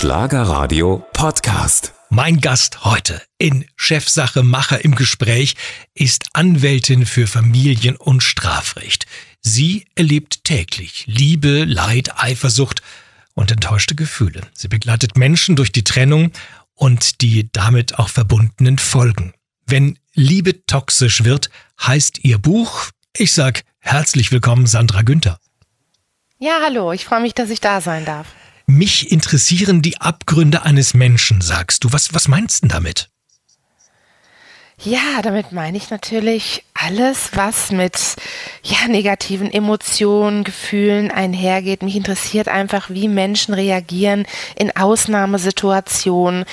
Schlagerradio Podcast. Mein Gast heute in Chefsache Macher im Gespräch ist Anwältin für Familien- und Strafrecht. Sie erlebt täglich Liebe, Leid, Eifersucht und enttäuschte Gefühle. Sie begleitet Menschen durch die Trennung und die damit auch verbundenen Folgen. Wenn Liebe toxisch wird, heißt ihr Buch, ich sag herzlich willkommen Sandra Günther. Ja, hallo, ich freue mich, dass ich da sein darf. Mich interessieren die Abgründe eines Menschen, sagst du. Was, was meinst du damit? Ja, damit meine ich natürlich alles, was mit ja, negativen Emotionen, Gefühlen einhergeht. Mich interessiert einfach, wie Menschen reagieren in Ausnahmesituationen.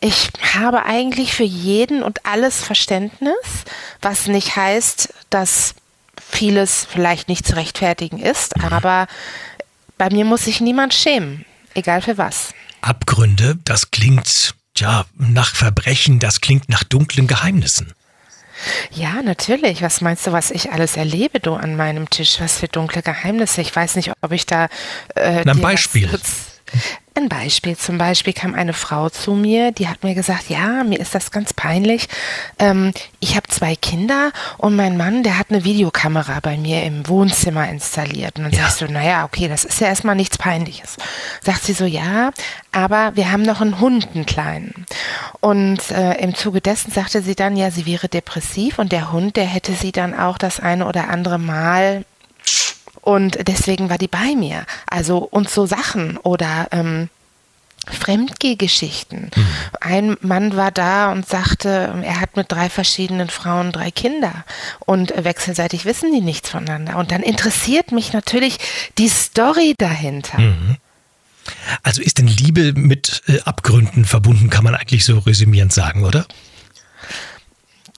Ich habe eigentlich für jeden und alles Verständnis, was nicht heißt, dass vieles vielleicht nicht zu rechtfertigen ist, mhm. aber bei mir muss sich niemand schämen. Egal für was. Abgründe, das klingt ja nach Verbrechen, das klingt nach dunklen Geheimnissen. Ja, natürlich. Was meinst du, was ich alles erlebe, du an meinem Tisch? Was für dunkle Geheimnisse? Ich weiß nicht, ob ich da. Äh, Ein Beispiel. Ein Beispiel. Zum Beispiel kam eine Frau zu mir, die hat mir gesagt, ja, mir ist das ganz peinlich. Ähm, ich habe zwei Kinder und mein Mann, der hat eine Videokamera bei mir im Wohnzimmer installiert. Und dann ja. sagst du, naja, okay, das ist ja erstmal nichts Peinliches. Sagt sie so, ja, aber wir haben noch einen Hund, einen kleinen. Und äh, im Zuge dessen sagte sie dann, ja, sie wäre depressiv und der Hund, der hätte sie dann auch das eine oder andere Mal und deswegen war die bei mir. Also und so Sachen oder ähm, Fremdgehgeschichten. Mhm. Ein Mann war da und sagte, er hat mit drei verschiedenen Frauen drei Kinder und wechselseitig wissen die nichts voneinander. Und dann interessiert mich natürlich die Story dahinter. Mhm. Also ist denn Liebe mit äh, Abgründen verbunden, kann man eigentlich so resümierend sagen, oder?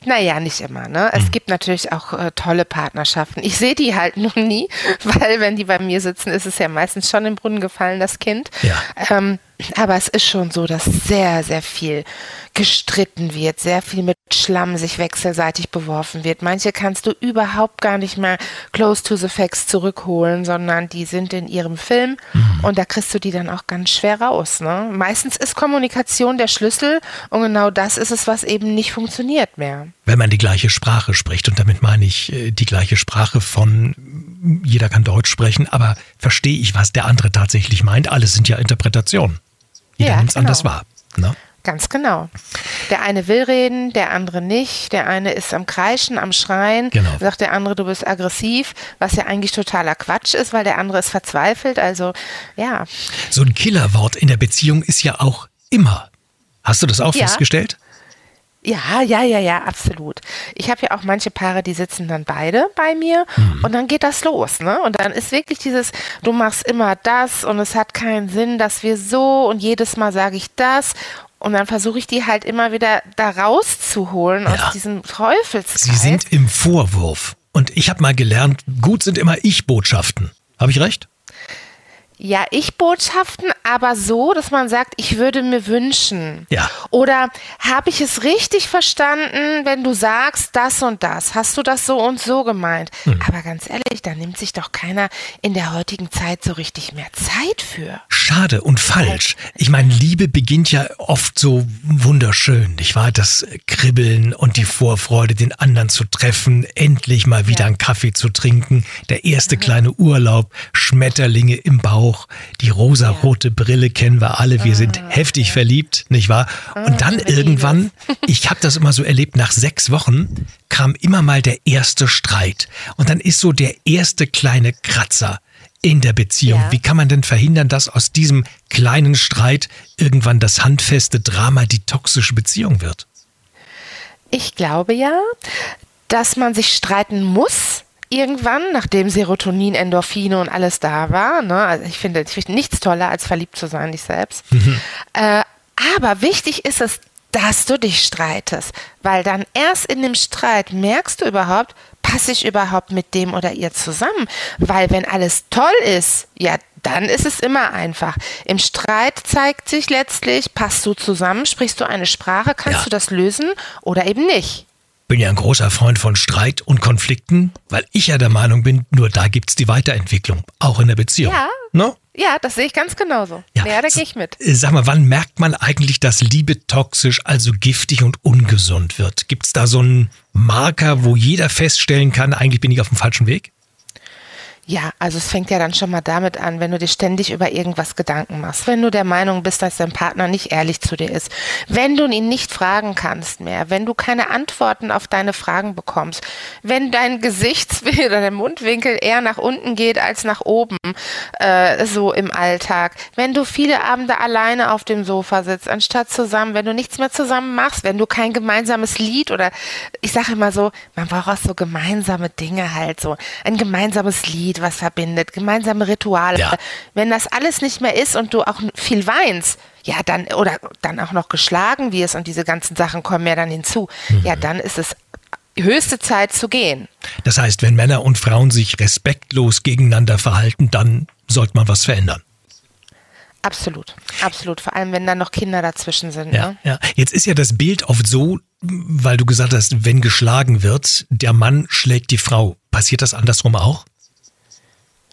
Naja, nicht immer. Ne? Es mhm. gibt natürlich auch äh, tolle Partnerschaften. Ich sehe die halt nur nie, weil wenn die bei mir sitzen, ist es ja meistens schon im Brunnen gefallen, das Kind. Ja. Ähm, aber es ist schon so, dass sehr, sehr viel gestritten wird, sehr viel mit Schlamm sich wechselseitig beworfen wird. Manche kannst du überhaupt gar nicht mehr close to the facts zurückholen, sondern die sind in ihrem Film mhm. und da kriegst du die dann auch ganz schwer raus. Ne? Meistens ist Kommunikation der Schlüssel und genau das ist es, was eben nicht funktioniert mehr. Wenn man die gleiche Sprache spricht und damit meine ich äh, die gleiche Sprache von jeder kann Deutsch sprechen, aber verstehe ich, was der andere tatsächlich meint. Alles sind ja Interpretationen. Jeder ja, es genau. anders wahr. Ne? Ganz genau. Der eine will reden, der andere nicht. Der eine ist am Kreischen, am Schreien. Genau. Sagt der andere, du bist aggressiv, was ja eigentlich totaler Quatsch ist, weil der andere ist verzweifelt. Also, ja. So ein Killerwort in der Beziehung ist ja auch immer. Hast du das auch ja. festgestellt? Ja, ja, ja, ja, absolut. Ich habe ja auch manche Paare, die sitzen dann beide bei mir mhm. und dann geht das los, ne? Und dann ist wirklich dieses, du machst immer das und es hat keinen Sinn, dass wir so und jedes Mal sage ich das und dann versuche ich die halt immer wieder da rauszuholen ja. aus diesem Teufelskreis. Sie sind im Vorwurf. Und ich habe mal gelernt, gut sind immer Ich-Botschaften. Habe ich recht? Ja, Ich-Botschaften, aber so, dass man sagt, ich würde mir wünschen. Ja. Oder habe ich es richtig verstanden, wenn du sagst das und das? Hast du das so und so gemeint? Hm. Aber ganz ehrlich, da nimmt sich doch keiner in der heutigen Zeit so richtig mehr Zeit für. Schade und falsch. Ich meine, Liebe beginnt ja oft so wunderschön, nicht wahr? Das Kribbeln und die Vorfreude, den anderen zu treffen, endlich mal wieder ja. einen Kaffee zu trinken, der erste kleine Urlaub, Schmetterlinge im Bauch auch die rosarote ja. Brille kennen wir alle. Wir sind ah, heftig ja. verliebt, nicht wahr? Und dann ah, irgendwann, ich habe das immer so erlebt, nach sechs Wochen kam immer mal der erste Streit. Und dann ist so der erste kleine Kratzer in der Beziehung. Ja. Wie kann man denn verhindern, dass aus diesem kleinen Streit irgendwann das handfeste Drama die toxische Beziehung wird? Ich glaube ja, dass man sich streiten muss, irgendwann, nachdem Serotonin, Endorphine und alles da war. Ne? Also ich finde, ich finde nichts toller, als verliebt zu sein, ich selbst. Mhm. Äh, aber wichtig ist es, dass du dich streitest, weil dann erst in dem Streit merkst du überhaupt, passe ich überhaupt mit dem oder ihr zusammen? Weil wenn alles toll ist, ja, dann ist es immer einfach. Im Streit zeigt sich letztlich, passt du zusammen, sprichst du eine Sprache, kannst ja. du das lösen oder eben nicht bin ja ein großer Freund von Streit und Konflikten, weil ich ja der Meinung bin, nur da gibt es die Weiterentwicklung, auch in der Beziehung. Ja. No? Ja, das sehe ich ganz genauso. Ja, ja da gehe ich mit. Äh, sag mal, wann merkt man eigentlich, dass Liebe toxisch, also giftig und ungesund wird? Gibt es da so einen Marker, wo jeder feststellen kann, eigentlich bin ich auf dem falschen Weg? Ja, also es fängt ja dann schon mal damit an, wenn du dir ständig über irgendwas Gedanken machst, wenn du der Meinung bist, dass dein Partner nicht ehrlich zu dir ist, wenn du ihn nicht fragen kannst mehr, wenn du keine Antworten auf deine Fragen bekommst, wenn dein Gesichtswinkel oder der Mundwinkel eher nach unten geht als nach oben, äh, so im Alltag, wenn du viele Abende alleine auf dem Sofa sitzt, anstatt zusammen, wenn du nichts mehr zusammen machst, wenn du kein gemeinsames Lied oder ich sage immer so, man braucht auch so gemeinsame Dinge halt, so ein gemeinsames Lied Lied, was verbindet, gemeinsame Rituale. Ja. Wenn das alles nicht mehr ist und du auch viel weinst, ja, dann, oder dann auch noch geschlagen wirst und diese ganzen Sachen kommen ja dann hinzu, mhm. ja, dann ist es höchste Zeit zu gehen. Das heißt, wenn Männer und Frauen sich respektlos gegeneinander verhalten, dann sollte man was verändern. Absolut, absolut. Vor allem, wenn dann noch Kinder dazwischen sind. Ja, ne? ja. Jetzt ist ja das Bild oft so, weil du gesagt hast, wenn geschlagen wird, der Mann schlägt die Frau. Passiert das andersrum auch?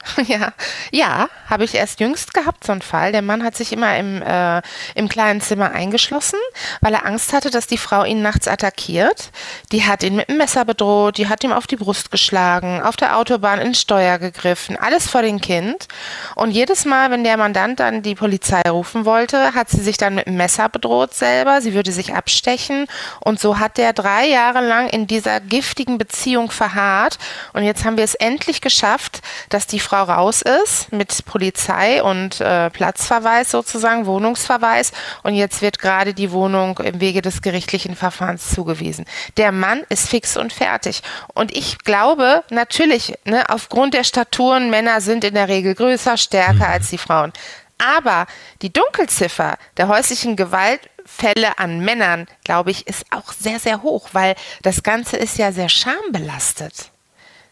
Ja, ja, habe ich erst jüngst gehabt, so einen Fall. Der Mann hat sich immer im, äh, im kleinen Zimmer eingeschlossen, weil er Angst hatte, dass die Frau ihn nachts attackiert. Die hat ihn mit einem Messer bedroht, die hat ihm auf die Brust geschlagen, auf der Autobahn ins Steuer gegriffen, alles vor dem Kind. Und jedes Mal, wenn der Mandant dann die Polizei rufen wollte, hat sie sich dann mit einem Messer bedroht selber, sie würde sich abstechen. Und so hat der drei Jahre lang in dieser giftigen Beziehung verharrt. Und jetzt haben wir es endlich geschafft, dass die Frau raus ist mit Polizei und äh, Platzverweis sozusagen, Wohnungsverweis. Und jetzt wird gerade die Wohnung im Wege des gerichtlichen Verfahrens zugewiesen. Der Mann ist fix und fertig. Und ich glaube natürlich, ne, aufgrund der Staturen, Männer sind in der Regel größer, stärker mhm. als die Frauen. Aber die Dunkelziffer der häuslichen Gewaltfälle an Männern, glaube ich, ist auch sehr, sehr hoch, weil das Ganze ist ja sehr schambelastet.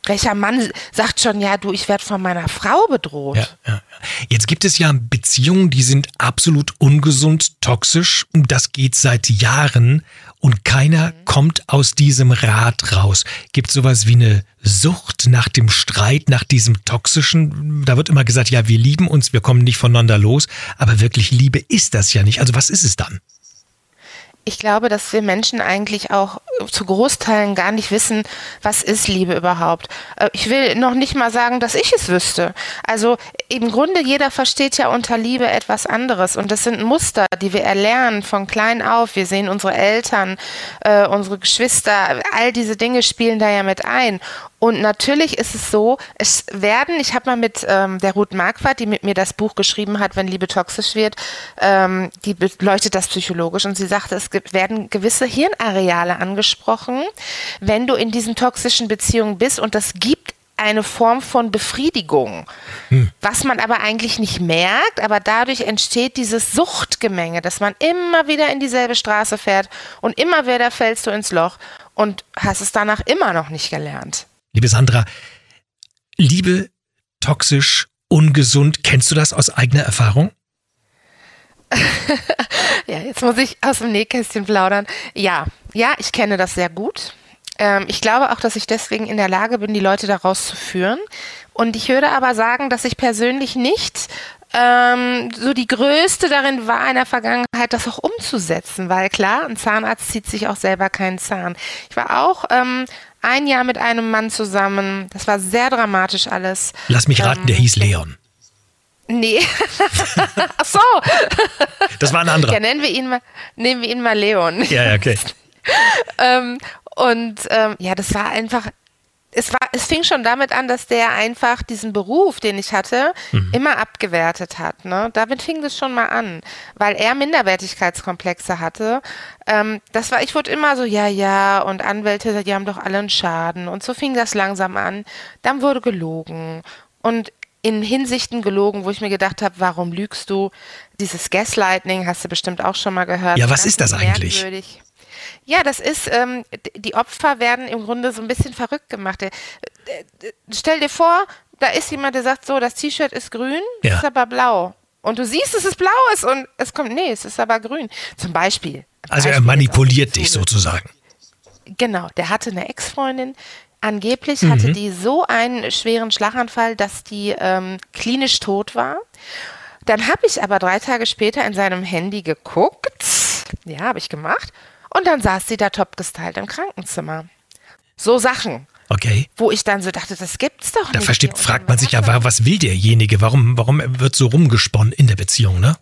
Welcher Mann sagt schon, ja, du, ich werde von meiner Frau bedroht? Ja, ja. Jetzt gibt es ja Beziehungen, die sind absolut ungesund, toxisch. Das geht seit Jahren und keiner mhm. kommt aus diesem Rad raus. Gibt sowas wie eine Sucht nach dem Streit, nach diesem toxischen? Da wird immer gesagt, ja, wir lieben uns, wir kommen nicht voneinander los. Aber wirklich Liebe ist das ja nicht. Also was ist es dann? Ich glaube, dass wir Menschen eigentlich auch zu Großteilen gar nicht wissen, was ist Liebe überhaupt. Äh, ich will noch nicht mal sagen, dass ich es wüsste. Also im Grunde jeder versteht ja unter Liebe etwas anderes und das sind Muster, die wir erlernen von klein auf. Wir sehen unsere Eltern, äh, unsere Geschwister, all diese Dinge spielen da ja mit ein. Und natürlich ist es so, es werden, ich habe mal mit ähm, der Ruth Marquardt, die mit mir das Buch geschrieben hat, wenn Liebe toxisch wird, ähm, die beleuchtet das psychologisch und sie sagte, es gibt, werden gewisse Hirnareale angesprochen, wenn du in diesen toxischen Beziehungen bist und das gibt eine Form von Befriedigung, hm. was man aber eigentlich nicht merkt, aber dadurch entsteht dieses Suchtgemenge, dass man immer wieder in dieselbe Straße fährt und immer wieder fällst du ins Loch und hast es danach immer noch nicht gelernt. Liebe Sandra, Liebe toxisch, ungesund, kennst du das aus eigener Erfahrung? ja, jetzt muss ich aus dem Nähkästchen plaudern. Ja, ja, ich kenne das sehr gut. Ähm, ich glaube auch, dass ich deswegen in der Lage bin, die Leute daraus zu führen. Und ich würde aber sagen, dass ich persönlich nicht ähm, so die größte darin war in der Vergangenheit, das auch umzusetzen, weil klar, ein Zahnarzt zieht sich auch selber keinen Zahn. Ich war auch ähm, ein Jahr mit einem Mann zusammen. Das war sehr dramatisch alles. Lass mich raten, ähm, der hieß Leon. Nee. Ach so. Das war ein anderer. Ja, nennen wir ihn mal, nehmen wir ihn mal Leon. Ja, okay. ähm, und ähm, ja, das war einfach, es war, es fing schon damit an, dass der einfach diesen Beruf, den ich hatte, mhm. immer abgewertet hat. Ne? Damit fing das schon mal an, weil er Minderwertigkeitskomplexe hatte. Ähm, das war, ich wurde immer so, ja, ja, und Anwälte, die haben doch alle einen Schaden. Und so fing das langsam an. Dann wurde gelogen. Und in Hinsichten gelogen, wo ich mir gedacht habe, warum lügst du? Dieses Gaslighting hast du bestimmt auch schon mal gehört. Ja, was ist das eigentlich? Merkwürdig. Ja, das ist, ähm, die Opfer werden im Grunde so ein bisschen verrückt gemacht. Äh, äh, stell dir vor, da ist jemand, der sagt so, das T-Shirt ist grün, ja. ist aber blau. Und du siehst, dass es blau ist und es kommt, nee, es ist aber grün. Zum Beispiel. Also er manipuliert dich sozusagen. Genau, der hatte eine Ex-Freundin, Angeblich mhm. hatte die so einen schweren Schlaganfall, dass die ähm, klinisch tot war. Dann habe ich aber drei Tage später in seinem Handy geguckt. Ja, habe ich gemacht. Und dann saß sie da top gestylt im Krankenzimmer. So Sachen. Okay. Wo ich dann so dachte, das gibt's doch Da nicht. versteht, Und fragt man sich ja, was will derjenige? Warum, warum wird so rumgesponnen in der Beziehung, ne?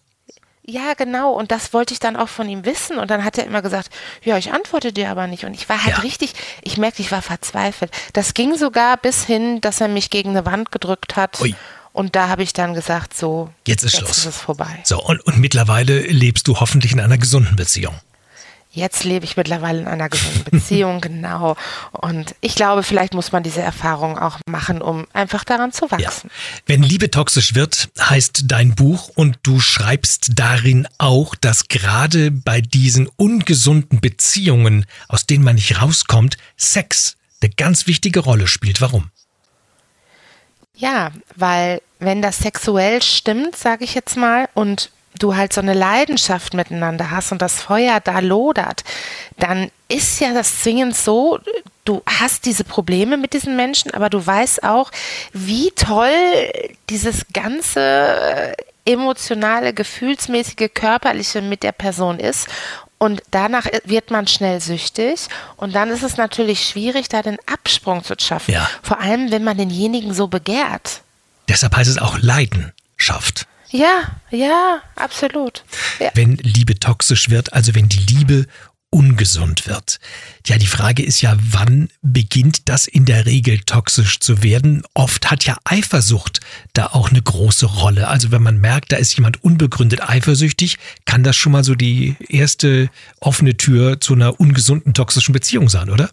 Ja, genau. Und das wollte ich dann auch von ihm wissen. Und dann hat er immer gesagt, ja, ich antworte dir aber nicht. Und ich war halt Ja. richtig, ich merkte, ich war verzweifelt. Das ging sogar bis hin, dass er mich gegen eine Wand gedrückt hat. Ui. Und da habe ich dann gesagt, so, Jetzt ist jetzt Schluss. ist es vorbei. So, und, und mittlerweile lebst du hoffentlich in einer gesunden Beziehung. Jetzt lebe ich mittlerweile in einer gesunden Beziehung, genau. Und ich glaube, vielleicht muss man diese Erfahrung auch machen, um einfach daran zu Ja. wachsen. Wenn Liebe toxisch wird, heißt dein Buch und du schreibst darin auch, dass gerade bei diesen ungesunden Beziehungen, aus denen man nicht rauskommt, Sex eine ganz wichtige Rolle spielt. Warum? Ja, weil wenn das sexuell stimmt, sage ich jetzt mal, und du halt so eine Leidenschaft miteinander hast und das Feuer da lodert, dann ist ja das zwingend so, du hast diese Probleme mit diesen Menschen, aber du weißt auch, wie toll dieses ganze äh, emotionale, gefühlsmäßige, körperliche mit der Person ist. Und danach wird man schnell süchtig und dann ist es natürlich schwierig, da den Absprung zu schaffen. Ja. Vor allem, wenn man denjenigen so begehrt. Deshalb heißt es auch Leidenschaft. Ja, ja, absolut. Ja. wenn Liebe toxisch wird, also wenn die Liebe ungesund wird. Ja, die Frage ist ja, wann beginnt das in der Regel toxisch zu werden? Oft hat ja Eifersucht da auch eine große Rolle. Also wenn man merkt, da ist jemand unbegründet eifersüchtig, kann das schon mal so die erste offene Tür zu einer ungesunden toxischen Beziehung sein, oder?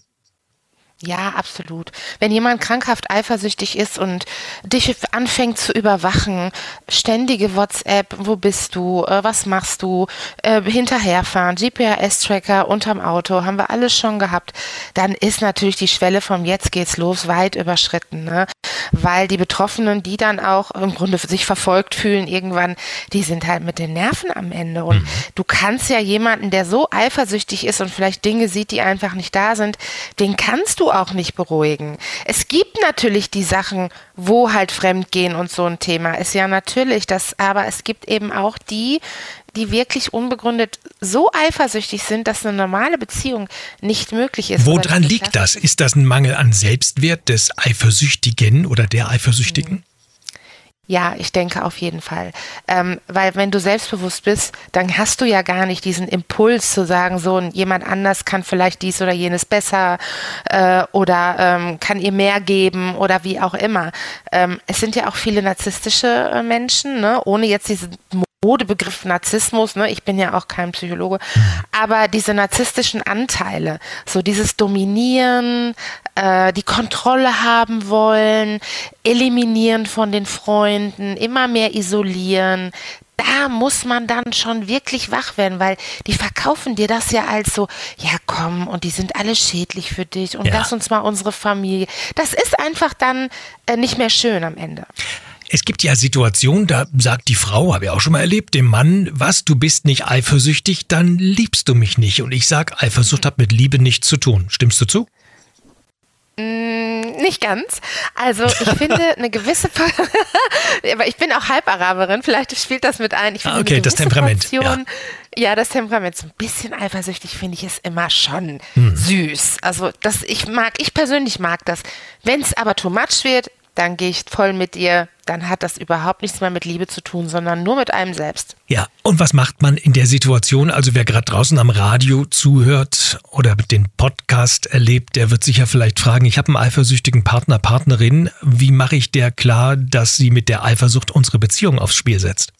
Ja, absolut. Wenn jemand krankhaft eifersüchtig ist und dich anfängt zu überwachen, ständige WhatsApp, wo bist du, äh, was machst du, äh, hinterherfahren, GPS-Tracker unterm Auto, haben wir alles schon gehabt, dann ist natürlich die Schwelle vom Jetzt geht's los weit überschritten, ne? Weil die Betroffenen, die dann auch im Grunde sich verfolgt fühlen irgendwann, die sind halt mit den Nerven am Ende. Und du kannst ja jemanden, der so eifersüchtig ist und vielleicht Dinge sieht, die einfach nicht da sind, den kannst du auch nicht beruhigen. Es gibt natürlich die Sachen, wo halt Fremdgehen und so ein Thema ist ja natürlich das, aber es gibt eben auch die, die wirklich unbegründet so eifersüchtig sind, dass eine normale Beziehung nicht möglich ist. Woran liegt das? Ist das ein Mangel an Selbstwert des Eifersüchtigen oder der Eifersüchtigen? Ja, ich denke auf jeden Fall. Ähm, weil wenn du selbstbewusst bist, dann hast du ja gar nicht diesen Impuls zu sagen, so jemand anders kann vielleicht dies oder jenes besser äh, oder ähm, kann ihr mehr geben oder wie auch immer. Ähm, es sind ja auch viele narzisstische äh, Menschen, ne? ohne jetzt diesen Modebegriff Narzissmus, ne? ich bin ja auch kein Psychologe, aber diese narzisstischen Anteile, so dieses Dominieren, äh, die Kontrolle haben wollen, eliminieren von den Freunden, immer mehr isolieren, da muss man dann schon wirklich wach werden, weil die verkaufen dir das ja als so, ja komm, und die sind alle schädlich für dich und Ja. lass uns mal unsere Familie. Das ist einfach dann äh, nicht mehr schön am Ende. Es gibt ja Situationen, da sagt die Frau, habe ich auch schon mal erlebt, dem Mann, was, du bist nicht eifersüchtig, dann liebst du mich nicht. Und ich sag, Eifersucht hat mit Liebe nichts zu tun. Stimmst du zu? Nicht ganz. Also ich finde eine gewisse, aber ich bin auch Halbaraberin, vielleicht spielt das mit ein. Ich finde Ah, okay, eine das Temperament, Portion, ja. das Temperament. So ein bisschen eifersüchtig finde ich es immer schon Hm. süß. Also das, ich mag, ich persönlich mag das. Wenn es aber too much wird, dann gehe ich voll mit dir. Dann hat das überhaupt nichts mehr mit Liebe zu tun, sondern nur mit einem selbst. Ja, und was macht man in der Situation? Also wer gerade draußen am Radio zuhört oder den Podcast erlebt, der wird sich ja vielleicht fragen, ich habe einen eifersüchtigen Partner, Partnerin, wie mache ich der klar, dass sie mit der Eifersucht unsere Beziehung aufs Spiel setzt?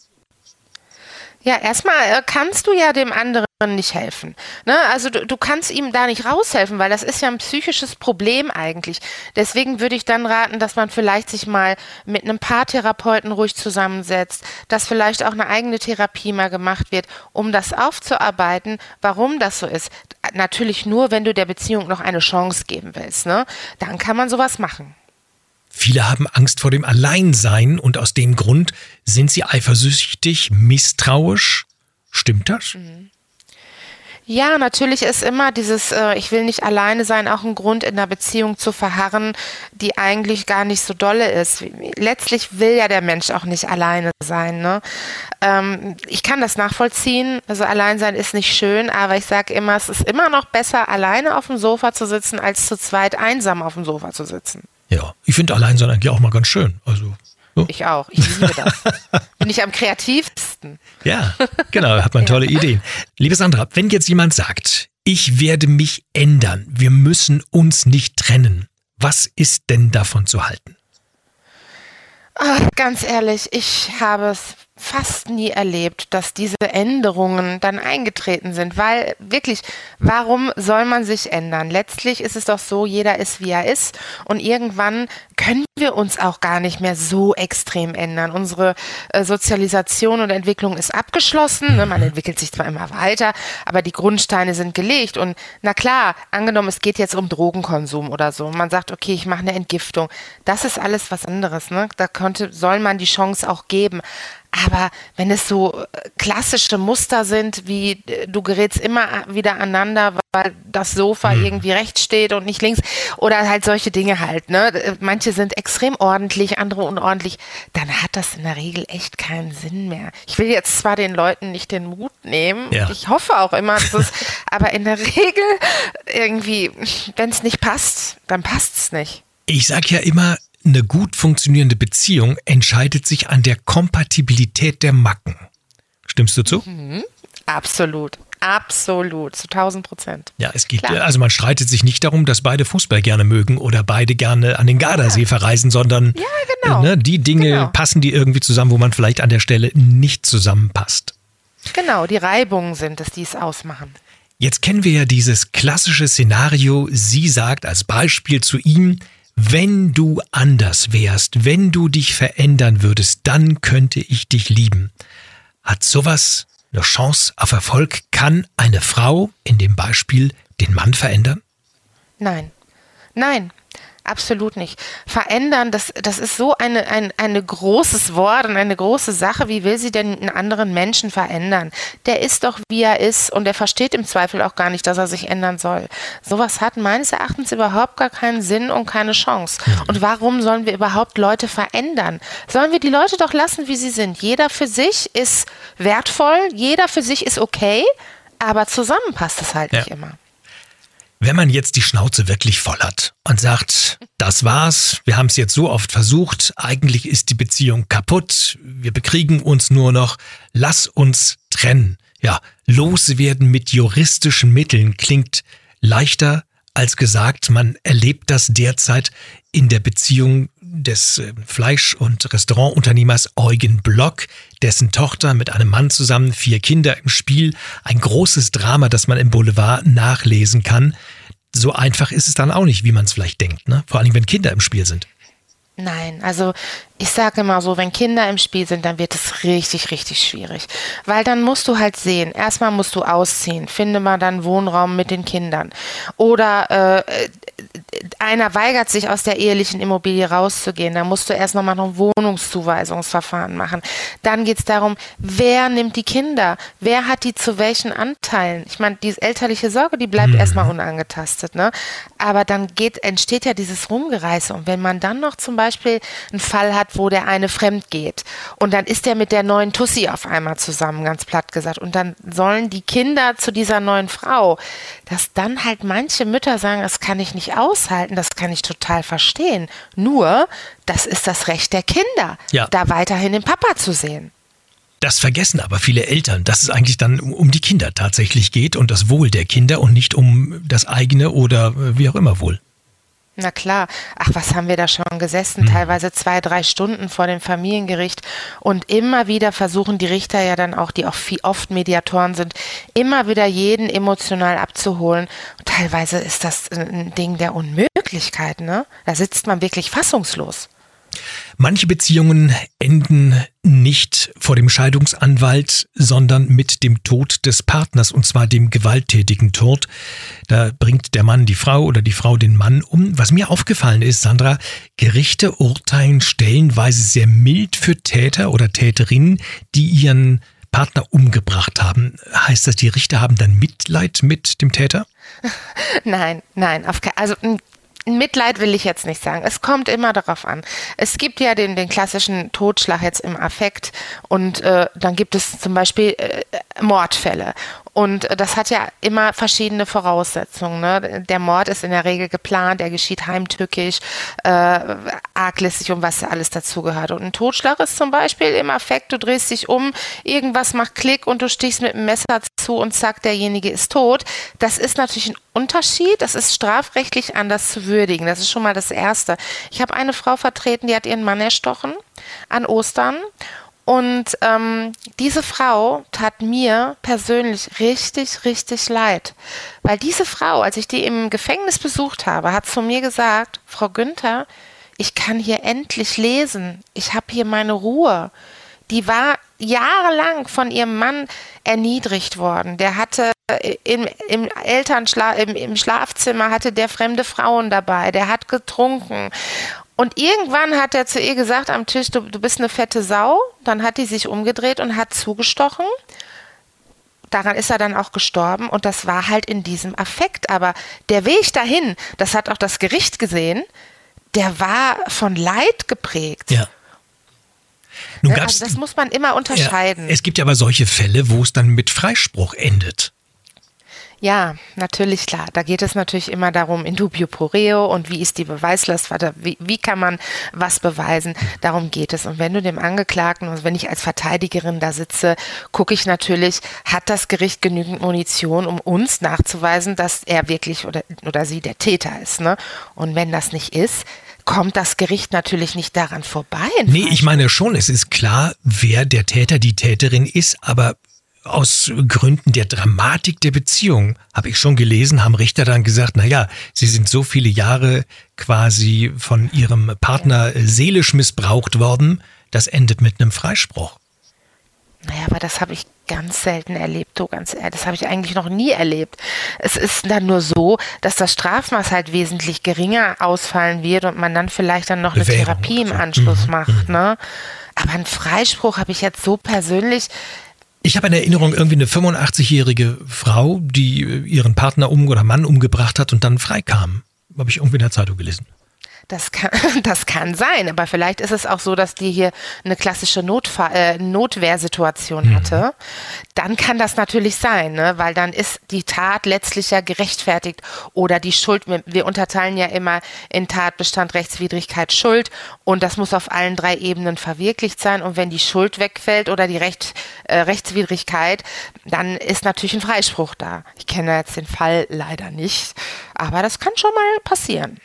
Ja, erstmal äh, kannst du ja dem anderen nicht helfen. Ne? Also du, du kannst ihm da nicht raushelfen, weil das ist ja ein psychisches Problem eigentlich. Deswegen würde ich dann raten, dass man vielleicht sich mal mit einem Paartherapeuten ruhig zusammensetzt, dass vielleicht auch eine eigene Therapie mal gemacht wird, um das aufzuarbeiten, warum das so ist. Natürlich nur, wenn du der Beziehung noch eine Chance geben willst. Ne? Dann kann man sowas machen. Viele haben Angst vor dem Alleinsein und aus dem Grund sind sie eifersüchtig, misstrauisch. Stimmt das? Ja, natürlich ist immer dieses, äh, ich will nicht alleine sein, auch ein Grund in einer Beziehung zu verharren, die eigentlich gar nicht so dolle ist. Letztlich will ja der Mensch auch nicht alleine sein. Ne? Ähm, ich kann das nachvollziehen. Also allein sein ist nicht schön, aber ich sage immer, es ist immer noch besser, alleine auf dem Sofa zu sitzen, als zu zweit einsam auf dem Sofa zu sitzen. Ja, ich finde allein sein eigentlich auch mal ganz schön. Also so. Ich auch. Ich liebe das. Bin ich am kreativsten. Ja, genau. Hat man tolle ja. Ideen. Liebe Sandra, wenn jetzt jemand sagt, ich werde mich ändern, wir müssen uns nicht trennen, was ist denn davon zu halten? Ach, ganz ehrlich, ich habe es fast nie erlebt, dass diese Änderungen dann eingetreten sind, weil wirklich, warum soll man sich ändern? Letztlich ist es doch so, jeder ist wie er ist und irgendwann können wir uns auch gar nicht mehr so extrem ändern. Unsere äh, Sozialisation und Entwicklung ist abgeschlossen, ne? man entwickelt sich zwar immer weiter, aber die Grundsteine sind gelegt und na klar, angenommen, es geht jetzt um Drogenkonsum oder so, man sagt, okay, ich mache eine Entgiftung, das ist alles was anderes, ne? da könnte, soll man die Chance auch geben. Aber wenn es so äh, klassische Muster sind, wie äh, du gerätst immer wieder aneinander, weil das Sofa mhm. irgendwie rechts steht und nicht links, oder halt solche Dinge halt, ne? Äh, manche sind extrem ordentlich, andere unordentlich, dann hat das in der Regel echt keinen Sinn mehr. Ich will jetzt zwar den Leuten nicht den Mut nehmen, ja. ich hoffe auch immer, dass es, aber in der Regel irgendwie, wenn es nicht passt, dann passt es nicht. Ich sag ja immer, eine gut funktionierende Beziehung entscheidet sich an der Kompatibilität der Macken. Stimmst du zu? Mhm. Absolut. Absolut, zu 1000 Prozent. Ja, es geht, Klar. also man streitet sich nicht darum, dass beide Fußball gerne mögen oder beide gerne an den Gardasee ja. verreisen, sondern ja, genau. äh, ne, die Dinge genau. passen die irgendwie zusammen, wo man vielleicht an der Stelle nicht zusammenpasst. Genau, die Reibungen sind es, die es ausmachen. Jetzt kennen wir ja dieses klassische Szenario, sie sagt als Beispiel zu ihm, wenn du anders wärst, wenn du dich verändern würdest, dann könnte ich dich lieben. Hat sowas eine Chance auf Erfolg? Kann eine Frau in dem Beispiel den Mann verändern? Nein. Nein, Absolut nicht. Verändern, das, das ist so eine, ein eine großes Wort und eine große Sache. Wie will sie denn einen anderen Menschen verändern? Der ist doch, wie er ist und der versteht im Zweifel auch gar nicht, dass er sich ändern soll. Sowas hat meines Erachtens überhaupt gar keinen Sinn und keine Chance. Und warum sollen wir überhaupt Leute verändern? Sollen wir die Leute doch lassen, wie sie sind? Jeder für sich ist wertvoll, jeder für sich ist okay, aber zusammen passt es halt ja. nicht immer. Wenn man jetzt die Schnauze wirklich voll hat und sagt, das war's, wir haben es jetzt so oft versucht, eigentlich ist die Beziehung kaputt, wir bekriegen uns nur noch, lass uns trennen. Ja, loswerden mit juristischen Mitteln klingt leichter als gesagt. Man erlebt das derzeit in der Beziehung des äh, Fleisch- und Restaurantunternehmers Eugen Block, dessen Tochter mit einem Mann zusammen, vier Kinder im Spiel, ein großes Drama, das man im Boulevard nachlesen kann. So einfach ist es dann auch nicht, wie man es vielleicht denkt, ne? vor allem wenn Kinder im Spiel sind. Nein, also ich sage immer so, wenn Kinder im Spiel sind, dann wird es richtig, richtig schwierig. Weil dann musst du halt sehen, erstmal musst du ausziehen, finde mal dann Wohnraum mit den Kindern. Oder äh, einer weigert sich aus der ehelichen Immobilie rauszugehen, dann musst du erst nochmal noch ein Wohnungszuweisungsverfahren machen. Dann geht es darum, wer nimmt die Kinder? Wer hat die zu welchen Anteilen? Ich meine, die elterliche Sorge, die bleibt mhm. erstmal unangetastet, ne? Aber dann geht, entsteht ja dieses Rumgereiße. Und wenn man dann noch zum Beispiel einen Fall hat, wo der eine fremd geht und dann ist der mit der neuen Tussi auf einmal zusammen, ganz platt gesagt, und dann sollen die Kinder zu dieser neuen Frau, dass dann halt manche Mütter sagen, das kann ich nicht aushalten, das kann ich total verstehen. Nur, das ist das Recht der Kinder, ja. da weiterhin den Papa zu sehen. Das vergessen aber viele Eltern, dass es eigentlich dann um die Kinder tatsächlich geht und das Wohl der Kinder und nicht um das eigene oder äh, wie auch immer Wohl. Na klar. Ach, was haben wir da schon gesessen? Mhm. Teilweise zwei, drei Stunden vor dem Familiengericht. Und immer wieder versuchen die Richter ja dann auch, die auch viel, oft Mediatoren sind, immer wieder jeden emotional abzuholen. Und teilweise ist das ein Ding der Unmöglichkeit, ne? Da sitzt man wirklich fassungslos. Manche Beziehungen enden nicht vor dem Scheidungsanwalt, sondern mit dem Tod des Partners, und zwar dem gewalttätigen Tod. Da bringt der Mann die Frau oder die Frau den Mann um. Was mir aufgefallen ist, Sandra, Gerichte urteilen stellenweise sehr mild für Täter oder Täterinnen, die ihren Partner umgebracht haben, heißt das, die Richter haben dann Mitleid mit dem Täter? Nein, nein, auf, also Mitleid will ich jetzt nicht sagen. Es kommt immer darauf an. Es gibt ja den, den klassischen Totschlag jetzt im Affekt und äh, dann gibt es zum Beispiel äh, Mordfälle. Und äh, das hat ja immer verschiedene Voraussetzungen. Ne? Der Mord ist in der Regel geplant, er geschieht heimtückisch, äh, arglistig und was alles dazugehört. Und ein Totschlag ist zum Beispiel im Affekt, du drehst dich um, irgendwas macht Klick und du stichst mit dem Messer zu und zack, derjenige ist tot. Das ist natürlich ein Unterschied, das ist strafrechtlich anders zu würdigen. Das ist schon mal das Erste. Ich habe eine Frau vertreten, die hat ihren Mann erstochen an Ostern und ähm, diese Frau tat mir persönlich richtig, richtig leid. Weil diese Frau, als ich die im Gefängnis besucht habe, hat zu mir gesagt, Frau Günther, ich kann hier endlich lesen. Ich habe hier meine Ruhe. Die war jahrelang von ihrem Mann erniedrigt worden. Der hatte im, im Elternschlaf, im, im Schlafzimmer hatte der fremde Frauen dabei. Der hat getrunken. Und irgendwann hat er zu ihr gesagt am Tisch, du, du bist eine fette Sau. Dann hat die sich umgedreht und hat zugestochen. Daran ist er dann auch gestorben und das war halt in diesem Affekt. Aber der Weg dahin, das hat auch das Gericht gesehen, der war von Leid geprägt. Ja. Nun ne, also das muss man immer unterscheiden. Ja, es gibt ja aber solche Fälle, wo es dann mit Freispruch endet. Ja, natürlich klar. Da geht es natürlich immer darum, in dubio pro reo und wie ist die Beweislast, wie, wie kann man was beweisen. Darum geht es. Und wenn du dem Angeklagten, also wenn ich als Verteidigerin da sitze, gucke ich natürlich, hat das Gericht genügend Munition, um uns nachzuweisen, dass er wirklich oder, oder sie der Täter ist. Ne? Und wenn das nicht ist, kommt das Gericht natürlich nicht daran vorbei. Nee, ich meine schon, es ist klar, wer der Täter, die Täterin ist, aber aus Gründen der Dramatik der Beziehung, habe ich schon gelesen, haben Richter dann gesagt, na ja, sie sind so viele Jahre quasi von ihrem Partner seelisch missbraucht worden, das endet mit einem Freispruch. Naja, aber das habe ich ganz selten erlebt, du ganz ehrlich, das habe ich eigentlich noch nie erlebt. Es ist dann nur so, dass das Strafmaß halt wesentlich geringer ausfallen wird und man dann vielleicht dann noch eine Bewährung Therapie im Anschluss mhm. macht, mhm. ne? Aber einen Freispruch habe ich jetzt so persönlich ich habe in Erinnerung irgendwie eine 85-jährige Frau, die ihren Partner um oder Mann umgebracht hat und dann freikam. Habe ich irgendwie in der Zeitung gelesen. Das kann, das kann sein, aber vielleicht ist es auch so, dass die hier eine klassische Notfall, äh, Notwehrsituation mhm. hatte. Dann kann das natürlich sein, ne? weil dann ist die Tat letztlich ja gerechtfertigt oder die Schuld. Wir, wir unterteilen ja immer in Tatbestand Rechtswidrigkeit Schuld und das muss auf allen drei Ebenen verwirklicht sein. Und wenn die Schuld wegfällt oder die Recht, äh, Rechtswidrigkeit, dann ist natürlich ein Freispruch da. Ich kenne jetzt den Fall leider nicht, aber das kann schon mal passieren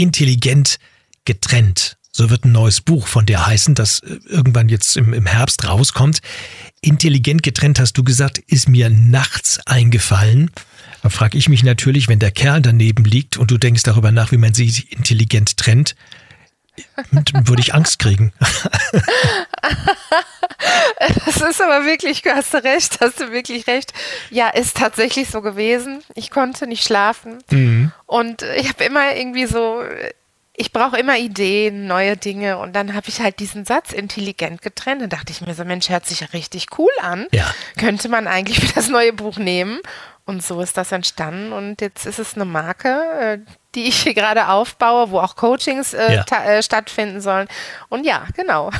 intelligent getrennt. So wird ein neues Buch von der heißen, das äh, irgendwann jetzt im, im Herbst rauskommt. Intelligent getrennt, hast du gesagt, ist mir nachts eingefallen. Da frage ich mich natürlich, wenn der Kerl daneben liegt und du denkst darüber nach, wie man sich intelligent trennt, würde ich Angst kriegen. das ist aber wirklich, du hast recht, hast du wirklich recht. Ja, ist tatsächlich so gewesen. Ich konnte nicht schlafen. Mhm. Und ich habe immer irgendwie so, ich brauche immer Ideen, neue Dinge. Und dann habe ich halt diesen Satz intelligent getrennt. Dann dachte ich mir so, Mensch, hört sich ja richtig cool an. Ja. Könnte man eigentlich für das neue Buch nehmen. Und so ist das entstanden. Und jetzt ist es eine Marke, äh, die ich hier gerade aufbaue, wo auch Coachings äh, ja. äh, stattfinden sollen. Und ja, genau.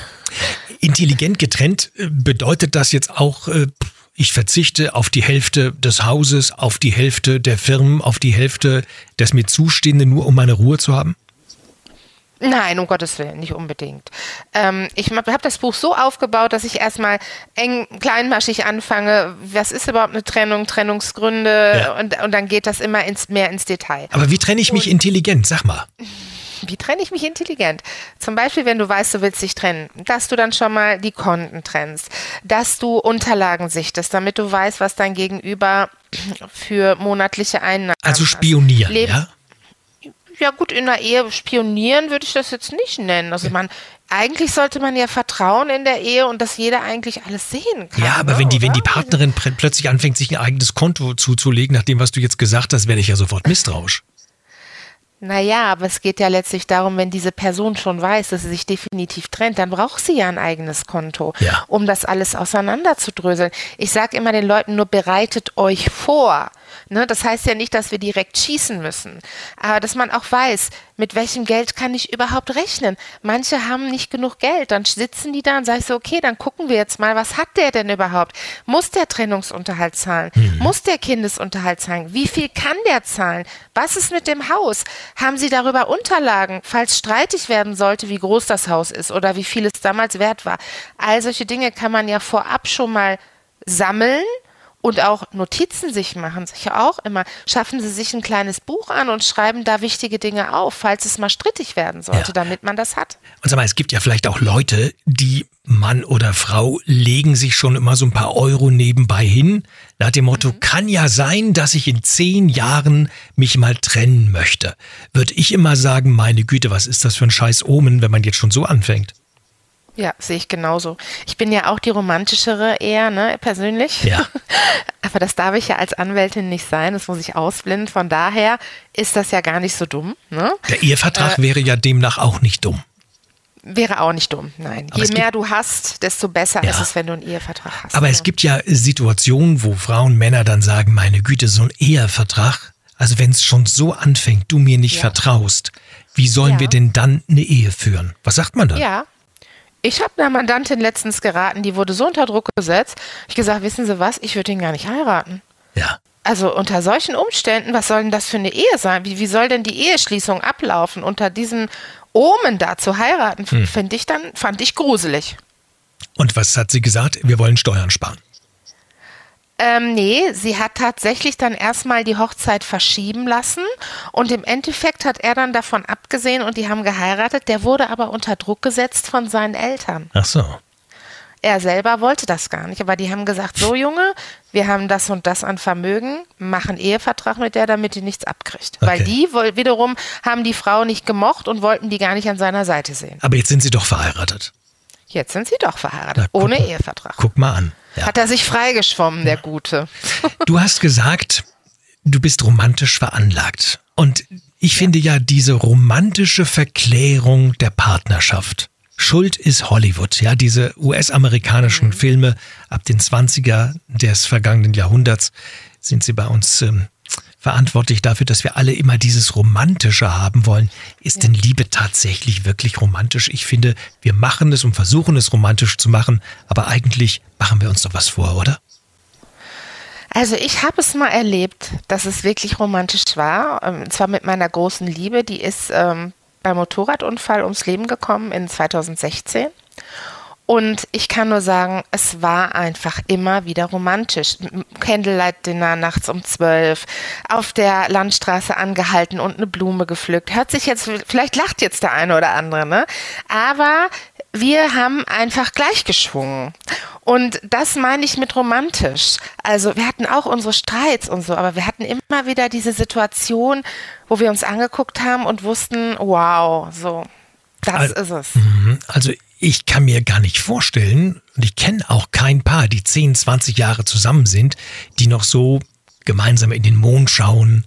Intelligent getrennt äh, bedeutet das jetzt auch, ich verzichte auf die Hälfte des Hauses, auf die Hälfte der Firmen, auf die Hälfte des mir Zustehenden, nur um meine Ruhe zu haben? Nein, um Gottes Willen, nicht unbedingt. Ähm, ich habe das Buch so aufgebaut, dass ich erstmal eng, kleinmaschig anfange. Was ist überhaupt eine Trennung, Trennungsgründe? Ja. Und, und dann geht das immer ins, mehr ins Detail. Aber wie trenne ich mich und, intelligent? Sag mal. Wie trenne ich mich intelligent? Zum Beispiel, wenn du weißt, du willst dich trennen, dass du dann schon mal die Konten trennst, dass du Unterlagen sichtest, damit du weißt, was dein Gegenüber für monatliche Einnahmen Also spionieren, Leben, ja? Ja gut, in der Ehe spionieren würde ich das jetzt nicht nennen. Also man, eigentlich sollte man ja vertrauen in der Ehe und dass jeder eigentlich alles sehen kann. Ja, aber ne, wenn die, wenn die Partnerin plötzlich anfängt, sich ein eigenes Konto zuzulegen, nach dem, was du jetzt gesagt hast, werde ich ja sofort misstrauisch. Naja, aber es geht ja letztlich darum, wenn diese Person schon weiß, dass sie sich definitiv trennt, dann braucht sie ja ein eigenes Konto, Ja. um das alles auseinanderzudröseln. Ich sage immer den Leuten nur, bereitet euch vor. Ne, das heißt ja nicht, dass wir direkt schießen müssen, aber dass man auch weiß, mit welchem Geld kann ich überhaupt rechnen. Manche haben nicht genug Geld, dann sitzen die da und sage ich so, okay, dann gucken wir jetzt mal, was hat der denn überhaupt? Muss der Trennungsunterhalt zahlen? Muss der Kindesunterhalt zahlen? Wie viel kann der zahlen? Was ist mit dem Haus? Haben Sie darüber Unterlagen, falls streitig werden sollte, wie groß das Haus ist oder wie viel es damals wert war? All solche Dinge kann man ja vorab schon mal sammeln und auch Notizen sich machen, sich auch immer. Schaffen Sie sich ein kleines Buch an und schreiben da wichtige Dinge auf, falls es mal strittig werden sollte, Ja. damit man das hat. Und sag mal, es gibt ja vielleicht auch Leute, die Mann oder Frau legen sich schon immer so ein paar Euro nebenbei hin, nach dem Motto, kann ja sein, dass ich in zehn Jahren mich mal trennen möchte. Würde ich immer sagen, meine Güte, was ist das für ein scheiß Omen, wenn man jetzt schon so anfängt? Ja, sehe ich genauso. Ich bin ja auch die romantischere eher, ne, persönlich. Ja. Aber das darf ich ja als Anwältin nicht sein, das muss ich ausblenden. Von daher ist das ja gar nicht so dumm, ne? Der Ehevertrag wäre ja demnach auch nicht dumm. Wäre auch nicht dumm, nein. Aber Je mehr du hast, desto besser Ja. ist es, wenn du einen Ehevertrag hast. Aber es Ja. gibt ja Situationen, wo Frauen, Männer dann sagen, meine Güte, so ein Ehevertrag, also wenn es schon so anfängt, du mir nicht Ja. vertraust, wie sollen Ja. wir denn dann eine Ehe führen? Was sagt man dann? Ja. Ich habe einer Mandantin letztens geraten, die wurde so unter Druck gesetzt. Ich gesagt, wissen Sie was, ich würde ihn gar nicht heiraten. Ja. Also unter solchen Umständen, was soll denn das für eine Ehe sein? Wie, wie soll denn die Eheschließung ablaufen? Unter diesen Omen da zu heiraten, Hm. finde ich dann, fand ich gruselig. Und was hat sie gesagt? Wir wollen Steuern sparen. Ähm, nee, sie hat tatsächlich dann erstmal die Hochzeit verschieben lassen und im Endeffekt hat er dann davon abgesehen und die haben geheiratet. Der wurde aber unter Druck gesetzt von seinen Eltern. Ach so. Er selber wollte das gar nicht, aber die haben gesagt, so Junge, wir haben das und das an Vermögen, machen Ehevertrag mit der, damit die nichts abkriegt. Weil Okay. die woll- wiederum haben die Frau nicht gemocht und wollten die gar nicht an seiner Seite sehen. Aber jetzt sind sie doch verheiratet. Jetzt sind sie doch verheiratet, Na, ohne mal. Ehevertrag. Guck mal an. Ja. Hat er sich freigeschwommen, der Gute. Du hast gesagt, du bist romantisch veranlagt. Und ich finde ja diese romantische Verklärung der Partnerschaft. Schuld ist Hollywood, ja, diese US-amerikanischen Filme ab den 20er des vergangenen Jahrhunderts sind sie bei uns ähm, verantwortlich dafür, dass wir alle immer dieses Romantische haben wollen. Ist denn Liebe tatsächlich wirklich romantisch? Ich finde, wir machen es und versuchen es romantisch zu machen, aber eigentlich machen wir uns doch was vor, oder? Also ich habe es mal erlebt, dass es wirklich romantisch war. Ähm, Und zwar mit meiner großen Liebe. Die ist ähm, beim Motorradunfall ums Leben gekommen in 2016. Und ich kann nur sagen, es war einfach immer wieder romantisch. M- Candlelight Dinner nachts um zwölf, auf der Landstraße angehalten und eine Blume gepflückt. Hört sich jetzt, vielleicht lacht jetzt der eine oder andere, ne? Aber wir haben einfach gleich geschwungen. Und das meine ich mit romantisch. Also wir hatten auch unsere Streits und so, aber wir hatten immer wieder diese Situation, wo wir uns angeguckt haben und wussten, wow, so, das Also- ist es. Mhm. Also ich kann mir gar nicht vorstellen, und ich kenne auch kein Paar, die 10, 20 Jahre zusammen sind, die noch so gemeinsam in den Mond schauen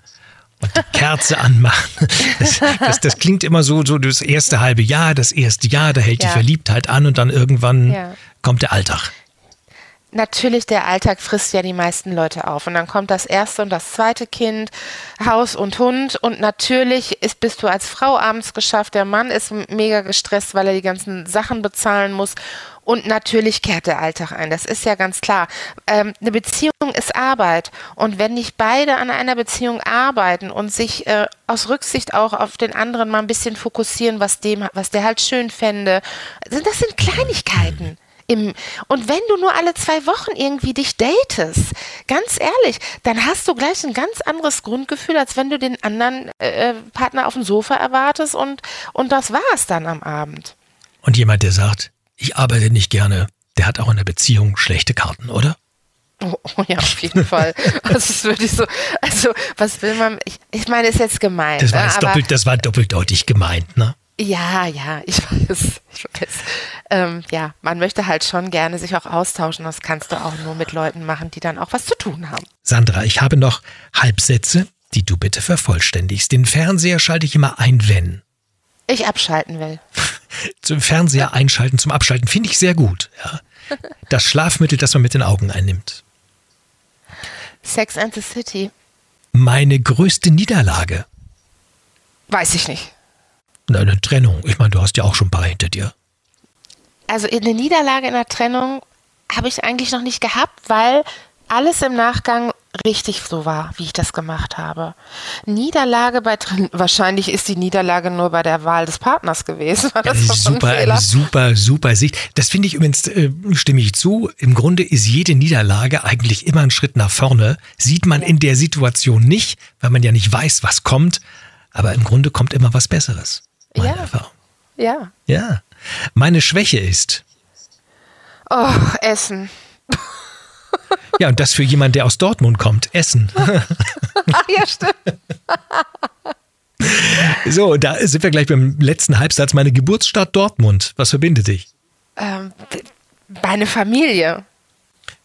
und die Kerze anmachen. Das, das, das klingt immer so, so das erste halbe Jahr, das erste Jahr, da hält die Ja. Verliebtheit an und dann irgendwann Ja. kommt der Alltag. Natürlich, der Alltag frisst ja die meisten Leute auf. Und dann kommt das erste und das zweite Kind, Haus und Hund. Und natürlich ist, bist du als Frau abends geschafft. Der Mann ist mega gestresst, weil er die ganzen Sachen bezahlen muss. Und natürlich kehrt der Alltag ein. Das ist ja ganz klar. Ähm, eine Beziehung ist Arbeit. Und wenn nicht beide an einer Beziehung arbeiten und sich äh, aus Rücksicht auch auf den anderen mal ein bisschen fokussieren, was dem, was der halt schön fände, das sind Kleinigkeiten. Im, und wenn du nur alle zwei Wochen irgendwie dich datest, ganz ehrlich, dann hast du gleich ein ganz anderes Grundgefühl, als wenn du den anderen äh, Partner auf dem Sofa erwartest und, und das war es dann am Abend. Und jemand, der sagt, ich arbeite nicht gerne, der hat auch in der Beziehung schlechte Karten, oder? Oh, oh ja, auf jeden Fall. Also ist wirklich so, also was will man, ich, ich meine, ist jetzt gemein. Das war, ne, jetzt doppelt, das war doppeldeutig gemeint, ne? Ja, ja, ich weiß, ich weiß. Ähm, ja, man möchte halt schon gerne sich auch austauschen. Das kannst du auch nur mit Leuten machen, die dann auch was zu tun haben. Sandra, ich habe noch Halbsätze die du bitte vervollständigst. Den Fernseher schalte ich immer ein, wenn. Ich abschalten will. Zum Fernseher einschalten, zum Abschalten finde ich sehr gut. Ja. Das Schlafmittel, das man mit den Augen einnimmt. Sex and the City. Meine größte Niederlage. Weiß ich nicht. Eine Trennung. Ich meine, du hast ja auch schon ein paar hinter dir. Also eine Niederlage in der Trennung habe ich eigentlich noch nicht gehabt, weil alles im Nachgang richtig so war, wie ich das gemacht habe. Niederlage bei wahrscheinlich ist die Niederlage nur bei der Wahl des Partners gewesen. Das ja, super, ein super, super Sicht. Das finde ich übrigens, äh, stimme ich zu. Im Grunde ist jede Niederlage eigentlich immer ein Schritt nach vorne. Sieht man ja. in der Situation nicht, weil man ja nicht weiß, was kommt. Aber im Grunde kommt immer was Besseres. Meine ja. Ja. Ja. Meine Schwäche ist. Oh, Essen. Ja, und das für jemanden, der aus Dortmund kommt. Essen. Ach ja, stimmt. So, da sind wir gleich beim letzten Halbsatz. Meine Geburtsstadt Dortmund. Was verbindet dich? Ähm, meine Familie.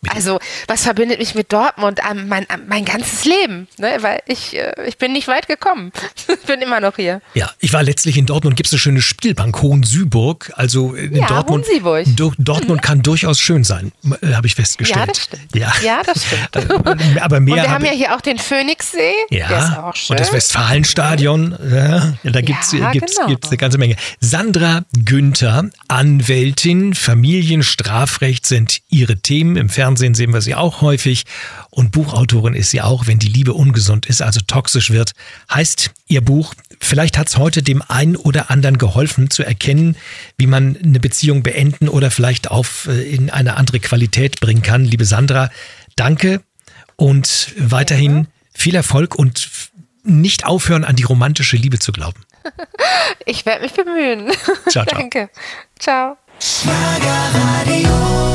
Also, was verbindet mich mit Dortmund? Ähm, mein, mein ganzes Leben, ne? weil ich, äh, ich bin nicht weit gekommen. ich bin immer noch hier. Ja, ich war letztlich in Dortmund, gibt es eine schöne Spielbank, Hohen-Süburg. Also in ja, Dortmund, Do Dortmund mhm. kann durchaus schön sein, äh, habe ich festgestellt. Ja, das stimmt. Ja, ja das stimmt. Äh, aber mehr und wir haben ja hier auch den Phoenixsee, ja, der ist auch schön. Und das Westfalenstadion, ja, da gibt es ja, gibt's, genau. gibt's eine ganze Menge. Sandra Günther, Anwältin, Familienstrafrecht sind ihre Themen im Fernsehen Fernsehen sehen wir sie auch häufig. Und Buchautorin ist sie auch, wenn die Liebe ungesund ist, also toxisch wird, heißt ihr Buch. Vielleicht hat es heute dem einen oder anderen geholfen zu erkennen, wie man eine Beziehung beenden oder vielleicht auf äh, in eine andere Qualität bringen kann. Liebe Sandra, danke und weiterhin viel Erfolg und nicht aufhören, an die romantische Liebe zu glauben. Ich werde mich bemühen. Ciao, ciao. Danke. Ciao. Schlagerradio.